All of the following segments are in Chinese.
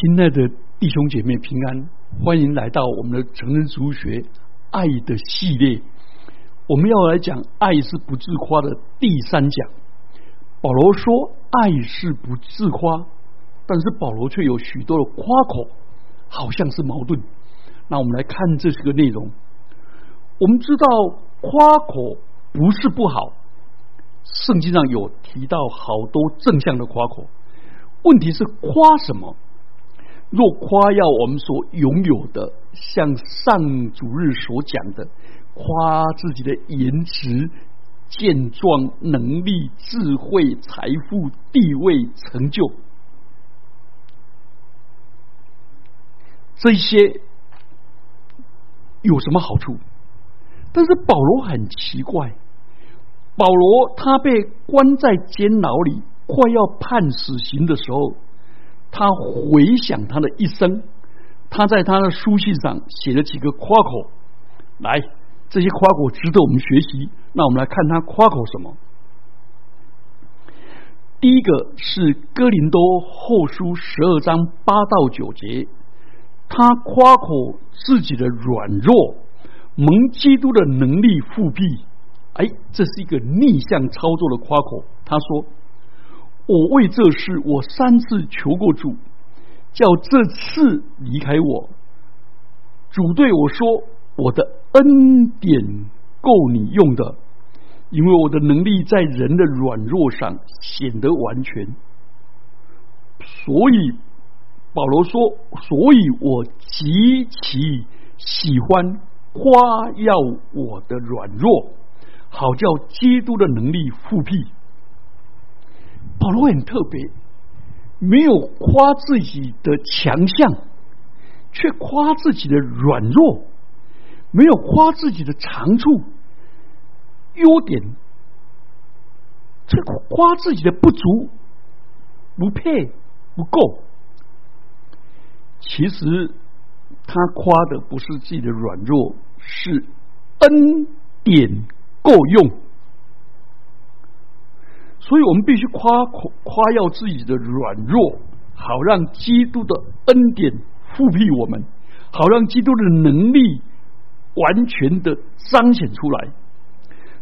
亲爱的弟兄姐妹平安，欢迎来到我们的成人主学爱的系列。我们要来讲爱是不自夸的第三讲。保罗说爱是不自夸，但是保罗却有许多的夸口，好像是矛盾。那我们来看这是个内容。我们知道夸口不是不好，圣经上有提到好多正向的夸口。问题是夸什么？若夸耀我们所拥有的，像上主日所讲的，夸自己的颜值、健壮、能力、智慧、财富、地位、成就，这些有什么好处？但是保罗很奇怪，保罗他被关在监牢里，快要判死刑的时候。他回想他的一生，他在他的书信上写了几个夸口，来，这些夸口值得我们学习。那我们来看他夸口什么？第一个是哥林多后书十二章八到九节，他夸口自己的软弱，蒙基督的能力复辟。哎，这是一个逆向操作的夸口。他说。我为这事，我三次求过主，叫这次离开我。主对我说：“我的恩典够你用的，因为我的能力在人的软弱上显得完全。”所以保罗说：“所以我极其喜欢夸耀我的软弱，好叫基督的能力复辟。”保罗很特别，没有夸自己的强项，却夸自己的软弱；没有夸自己的长处、优点，却夸自己的不足、不配、不够。其实他夸的不是自己的软弱，是恩典够用。所以我们必须夸夸耀自己的软弱，好让基督的恩典复辟我们，好让基督的能力完全的彰显出来。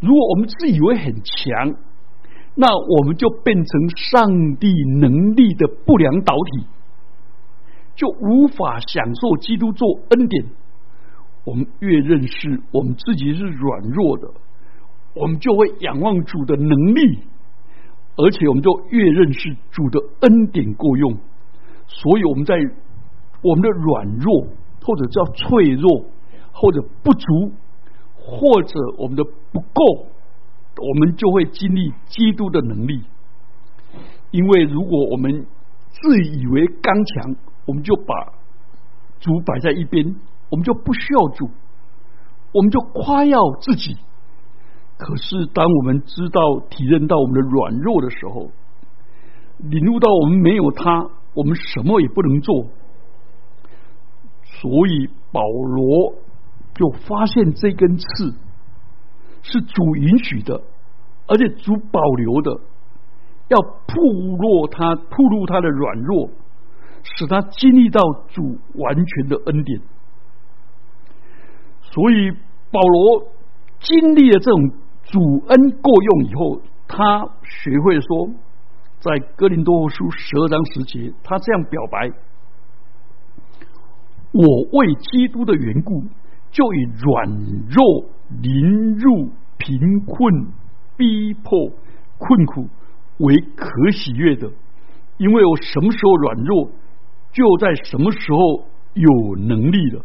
如果我们自以为很强，那我们就变成上帝能力的不良导体，就无法享受基督做恩典。我们越认识我们自己是软弱的，我们就会仰望主的能力。而且，我们就越认识主的恩典够用，所以我们在我们的软弱，或者叫脆弱，或者不足，或者我们的不够，我们就会经历基督的能力。因为如果我们自以为刚强，我们就把主摆在一边，我们就不需要主，我们就夸耀自己。可是，当我们知道、体认到我们的软弱的时候，领悟到我们没有他，我们什么也不能做。所以保罗就发现这根刺是主允许的，而且主保留的，要铺落他、铺露他的软弱，使他经历到主完全的恩典。所以保罗经历了这种。主恩够用以后，他学会说，在哥林多书十二章十节，他这样表白：我为基督的缘故，就以软弱、凌辱、贫困、逼迫、困苦为可喜悦的，因为我什么时候软弱，就在什么时候有能力了。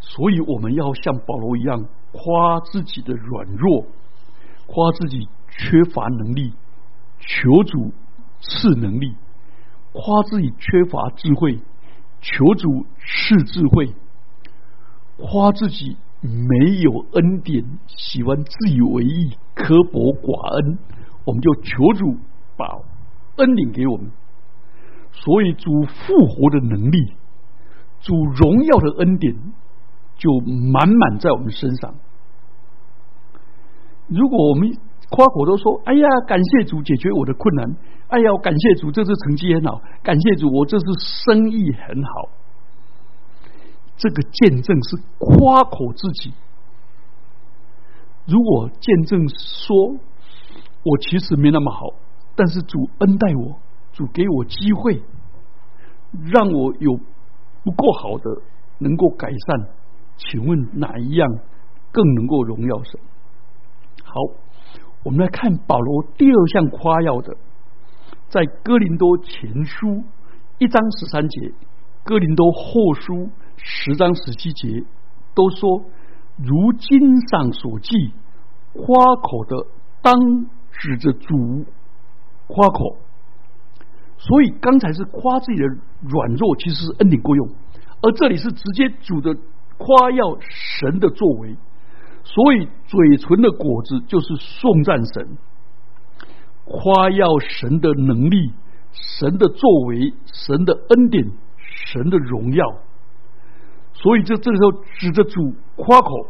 所以我们要像保罗一样。夸自己的软弱，夸自己缺乏能力，求主赐能力；夸自己缺乏智慧，求主赐智慧；夸自己没有恩典，喜欢自以为意，刻薄寡恩，我们就求主把恩典给我们。所以主复活的能力，主荣耀的恩典。就满满在我们身上。如果我们夸口都说：“哎呀，感谢主解决我的困难。”哎呀，感谢主，这次成绩很好。感谢主，我这次生意很好。这个见证是夸口自己。如果见证说，我其实没那么好，但是主恩待我，主给我机会，让我有不够好的能够改善。请问哪一样更能够荣耀神？好，我们来看保罗第二项夸耀的，在哥林多前书一章十三节，哥林多后书十章十七节都说，如经上所记，夸口的当指着主夸口。所以刚才是夸自己的软弱，其实是恩典够用，而这里是直接主的。夸耀神的作为，所以嘴唇的果子就是颂赞神，夸耀神的能力、神的作为、神的恩典、神的荣耀。所以这这个时候指着主夸口，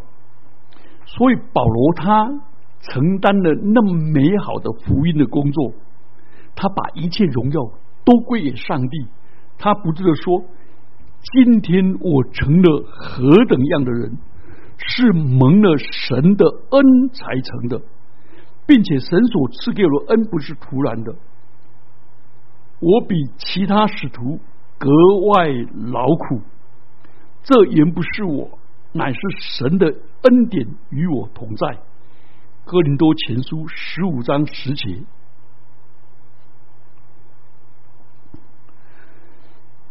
所以保罗他承担了那么美好的福音的工作，他把一切荣耀都归给上帝，他不住的说。今天我成了何等样的人，是蒙了神的恩才成的，并且神所赐给我的恩不是突然的。我比其他使徒格外劳苦，这原不是我，乃是神的恩典与我同在。哥林多前书十五章十节，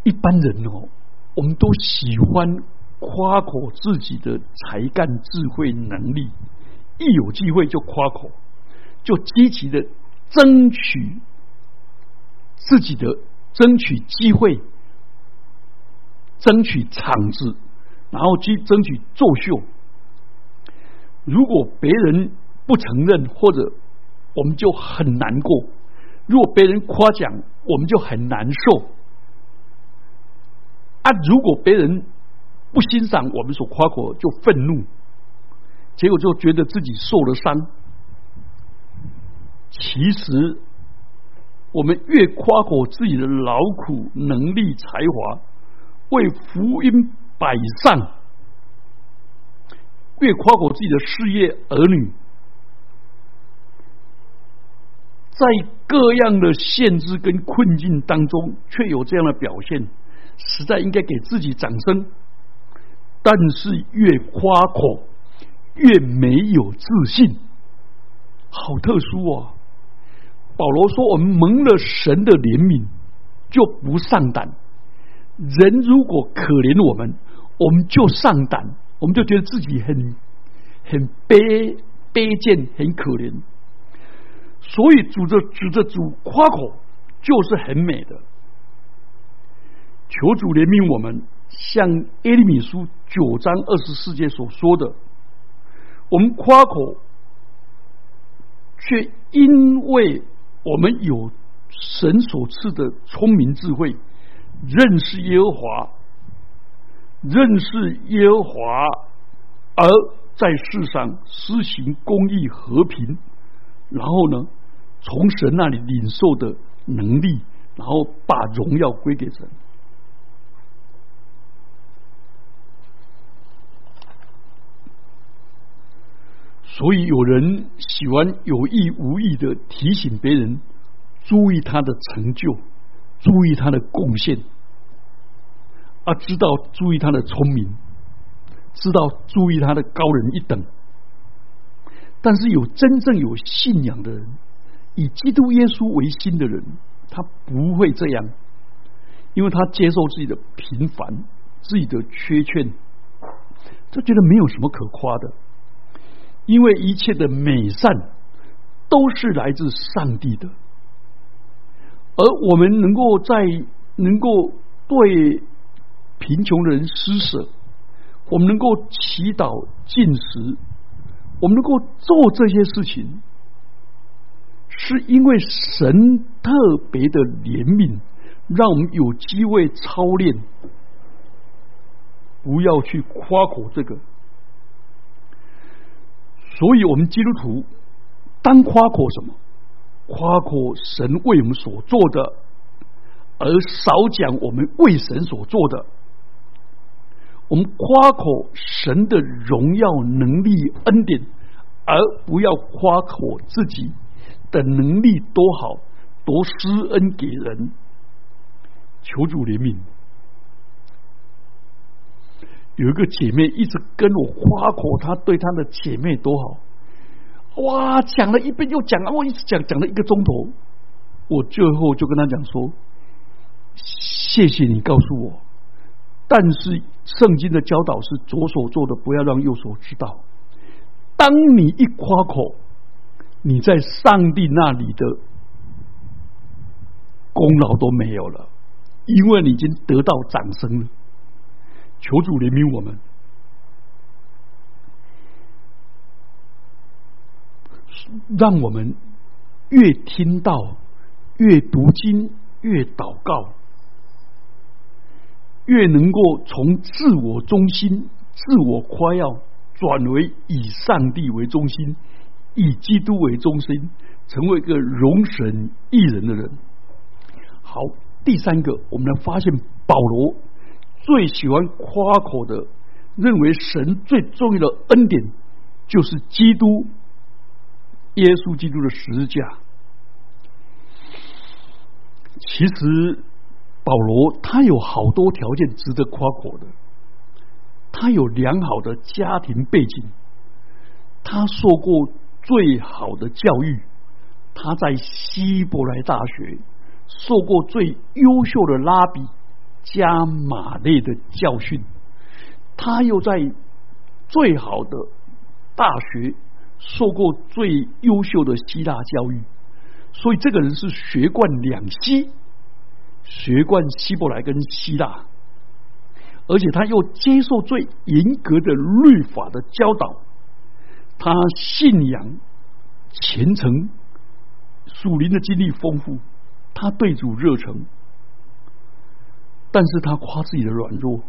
一般人哦。我们都喜欢夸口自己的才干、智慧、能力，一有机会就夸口，就积极的争取自己的争取机会，争取场子，然后去争取作秀。如果别人不承认，或者我们就很难过；如果别人夸奖，我们就很难受。啊！如果别人不欣赏我们所夸口，就愤怒，结果就觉得自己受了伤。其实，我们越夸口自己的劳苦、能力、才华，为福音摆上；越夸口自己的事业、儿女，在各样的限制跟困境当中，却有这样的表现。实在应该给自己掌声，但是越夸口越没有自信，好特殊啊！保罗说：“我们蒙了神的怜悯，就不上胆。人如果可怜我们，我们就上胆，我们就觉得自己很很卑卑贱，很可怜。所以，主着主着主夸口，就是很美的。”求主怜悯我们，像耶利米书九章二十四节所说的，我们夸口，却因为我们有神所赐的聪明智慧，认识耶和华，认识耶和华，而在世上施行公义和平，然后呢，从神那里领受的能力，然后把荣耀归给神。所以有人喜欢有意无意的提醒别人注意他的成就，注意他的贡献，啊，知道注意他的聪明，知道注意他的高人一等。但是有真正有信仰的人，以基督耶稣为心的人，他不会这样，因为他接受自己的平凡，自己的缺陷，他觉得没有什么可夸的。因为一切的美善都是来自上帝的，而我们能够在能够对贫穷的人施舍，我们能够祈祷进食，我们能够做这些事情，是因为神特别的怜悯，让我们有机会操练，不要去夸口这个。所以，我们基督徒当夸口什么？夸口神为我们所做的，而少讲我们为神所做的。我们夸口神的荣耀、能力、恩典，而不要夸口自己的能力多好，多施恩给人。求主怜悯。有一个姐妹一直跟我夸口，她对她的姐妹多好。哇，讲了一遍又讲，我一直讲讲了一个钟头。我最后就跟她讲说：“谢谢你告诉我，但是圣经的教导是左手做的，不要让右手知道。当你一夸口，你在上帝那里的功劳都没有了，因为你已经得到掌声了。求主怜悯我们。”让我们越听到、越读经、越祷告，越能够从自我中心、自我夸耀，转为以上帝为中心、以基督为中心，成为一个容神一人的人。好，第三个，我们来发现保罗最喜欢夸口的，认为神最重要的恩典就是基督。耶稣基督的十字架，其实保罗他有好多条件值得夸口的。他有良好的家庭背景，他受过最好的教育，他在希伯来大学受过最优秀的拉比加马内的教训，他又在最好的大学。受过最优秀的希腊教育，所以这个人是学贯两希，学贯希伯来跟希腊，而且他又接受最严格的律法的教导，他信仰虔诚，属灵的经历丰富，他对主热诚，但是他夸自己的软弱，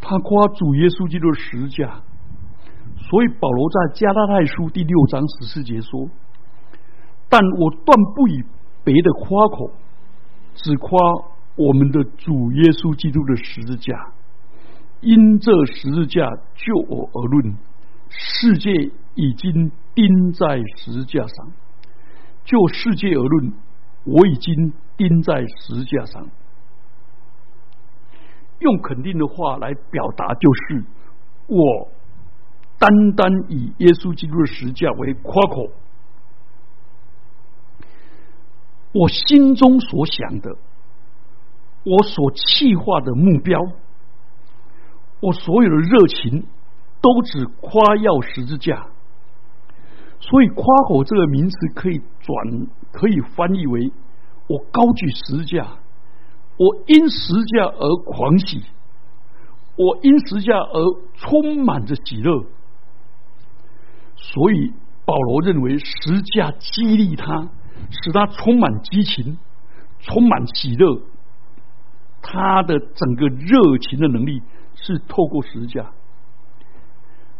他夸主耶稣基督的十字架。所以保罗在加拉太书第六章十四节说：“但我断不以别的夸口，只夸我们的主耶稣基督的十字架。因这十字架就我而论，世界已经钉在十字架上；就世界而论，我已经钉在十字架上。用肯定的话来表达，就是我。”单单以耶稣基督的十架为夸口，我心中所想的，我所气化的目标，我所有的热情，都只夸耀十字架。所以“夸口”这个名词可以转，可以翻译为：我高举十字架，我因十字架而狂喜，我因十字架而充满着喜乐。所以保罗认为十架激励他，使他充满激情，充满喜乐。他的整个热情的能力是透过十架。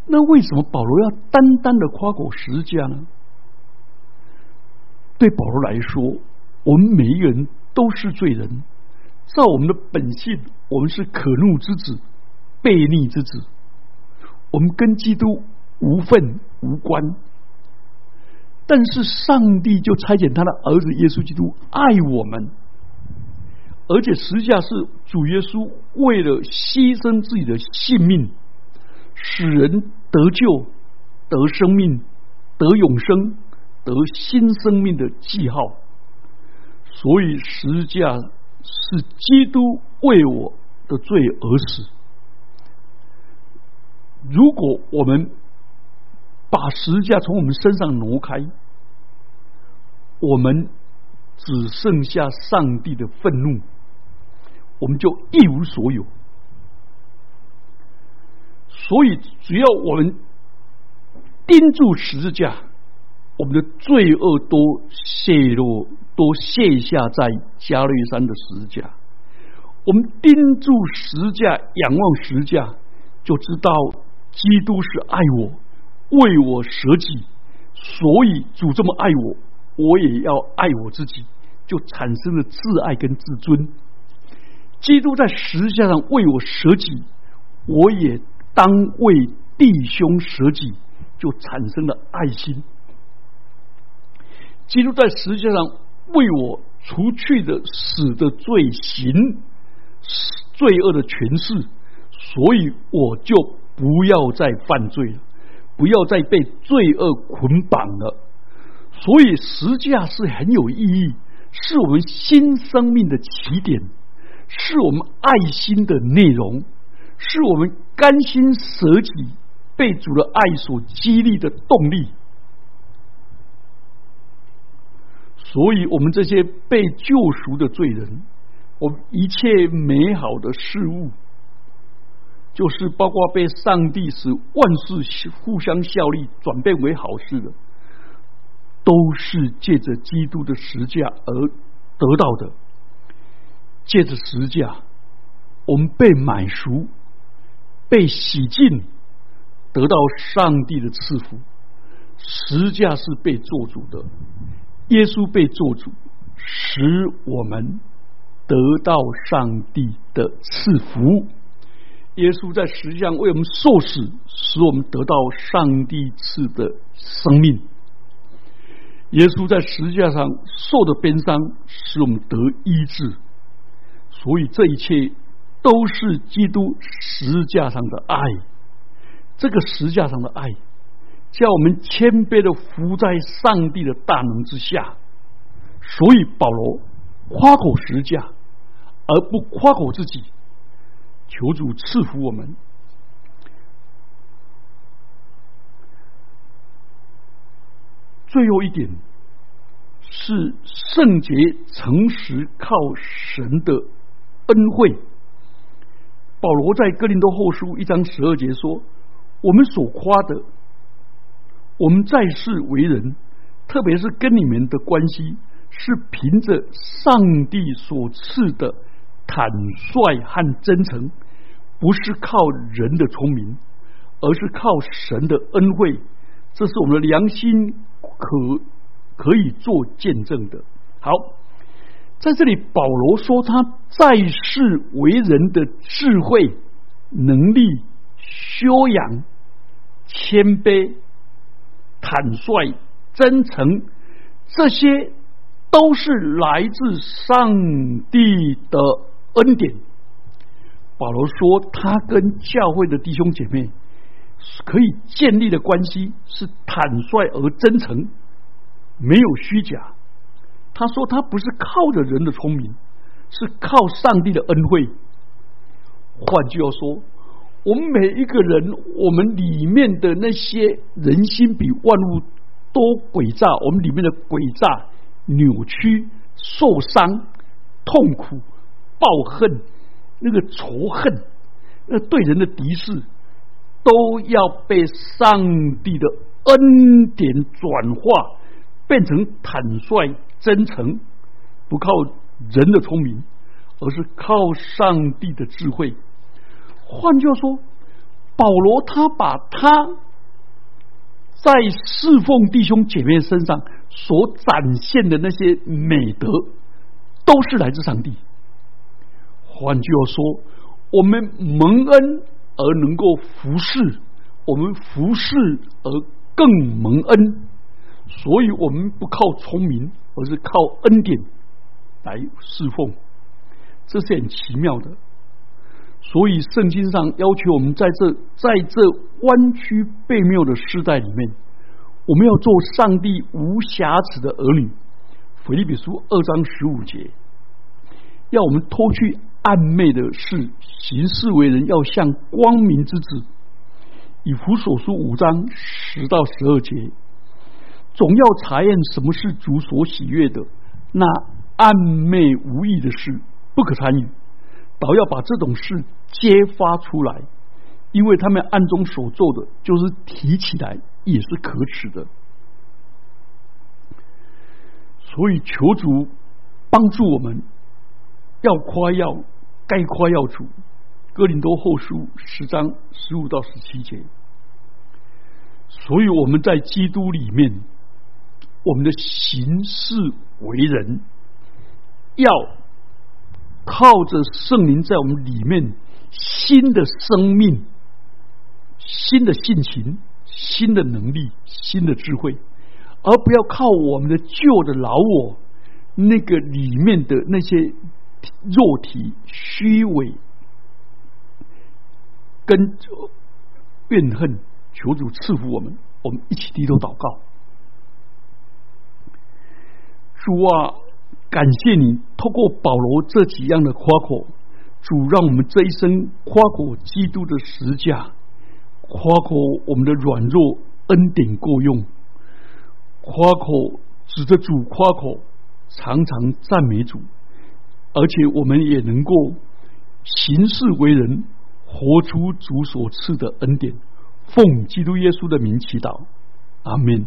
那为什么保罗要单单的夸口十架呢？对保罗来说，我们每一个人都是罪人，照我们的本性，我们是可怒之子、悖逆之子，我们跟基督。无份无关，但是上帝就差遣他的儿子耶稣基督爱我们，而且实际上是主耶稣为了牺牲自己的性命，使人得救、得生命、得永生、得新生命的记号。所以实际上是基督为我的罪而死。如果我们把十字架从我们身上挪开，我们只剩下上帝的愤怒，我们就一无所有。所以，只要我们盯住十字架，我们的罪恶都泄露，都卸下在加略山的十架。我们盯住十架，仰望十架，就知道基督是爱我。为我舍己，所以主这么爱我，我也要爱我自己，就产生了自爱跟自尊。基督在十字架上为我舍己，我也当为弟兄舍己，就产生了爱心。基督在十字架上为我除去的死的罪行、罪恶的权势，所以我就不要再犯罪了，不要再被罪恶捆绑了。所以十字架是很有意义，是我们新生命的起点，是我们爱心的内容，是我们甘心舍己、被主的爱所激励的动力。所以，我们这些被救赎的罪人，我们一切美好的事物，就是包括被上帝使万事互相效力，转变为好事的，都是借着基督的十架而得到的。借着十架，我们被买赎，被洗净，得到上帝的赐福。十架是被做主的。耶稣被做主，使我们得到上帝的赐福。耶稣在实际上为我们受死，使我们得到上帝赐的生命。耶稣在十字架上受的鞭伤，使我们得医治。所以这一切都是基督十字架上的爱。这个十字架上的爱。叫我们谦卑的伏在上帝的大能之下，所以保罗夸口十架，而不夸口自己。求主赐福我们。最后一点是圣洁诚实靠神的恩惠。保罗在哥林多后书一章十二节说：“我们所夸的。”我们在世为人，特别是跟你们的关系，是凭着上帝所赐的坦率和真诚，不是靠人的聪明，而是靠神的恩惠。这是我们的良心可可以做见证的。好，在这里保罗说他在世为人的智慧、能力、修养、谦卑。坦率、真诚，这些都是来自上帝的恩典。保罗说，他跟教会的弟兄姐妹可以建立的关系是坦率而真诚，没有虚假。他说，他不是靠着人的聪明，是靠上帝的恩惠。换句话说。我们每一个人，我们里面的那些人心比万物都诡诈，我们里面的诡诈、扭曲、受伤、痛苦、抱恨、那个仇恨、那对人的敌视，都要被上帝的恩典转化，变成坦率、真诚，不靠人的聪明，而是靠上帝的智慧。换句话说，保罗他把他在侍奉弟兄姐妹身上所展现的那些美德，都是来自上帝。换句话说，我们蒙恩而能够服侍，我们服侍而更蒙恩，所以我们不靠聪明，而是靠恩典来侍奉，这是很奇妙的。所以，圣经上要求我们在这在这弯曲悖谬的时代里面，我们要做上帝无瑕疵的儿女。腓立比书二章十五节，要我们脱去暗昧的事，行事为人要像光明之子。以弗所书五章十到十二节，总要查验什么是主所喜悦的，那暗昧无益的事不可参与。倒要把这种事揭发出来，因为他们暗中所做的，就是提起来也是可耻的。所以求主帮助我们，要夸耀该夸耀主。哥林多后书十章十五到十七节。所以我们在基督里面我们的行事为人，要靠着圣灵在我们里面新的生命、新的性情、新的能力、新的智慧，而不要靠我们的旧的老我那个里面的那些肉体虚伪跟怨恨，求主赐福我们。我们一起低头祷告。主啊，感谢你透过保罗这几样的夸口，主让我们这一生夸口基督的实价，夸口我们的软弱恩典够用，夸口指着主夸口，常常赞美主，而且我们也能够行事为人，活出主所赐的恩典。奉基督耶稣的名祈祷，阿门。